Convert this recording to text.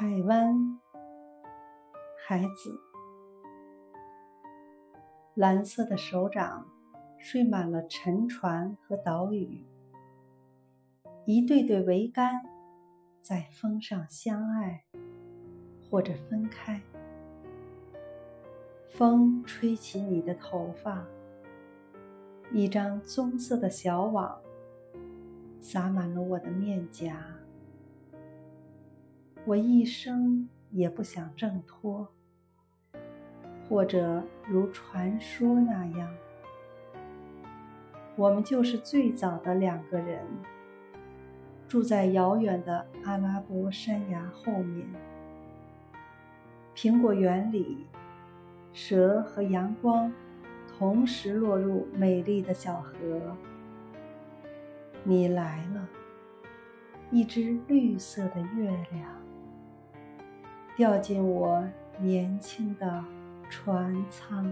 海湾，孩子，蓝色的手掌睡满了沉船和岛屿，一对对桅杆在风上相爱，或者分开。风吹起你的头发，一张棕色的小网洒满了我的面颊。我一生也不想挣脱，或者如传说那样，我们就是最早的两个人，住在遥远的阿拉伯山崖后面，苹果园里。蛇和阳光同时落入美丽的小河。你来了，一只绿色的月亮，掉进我年轻的船舱。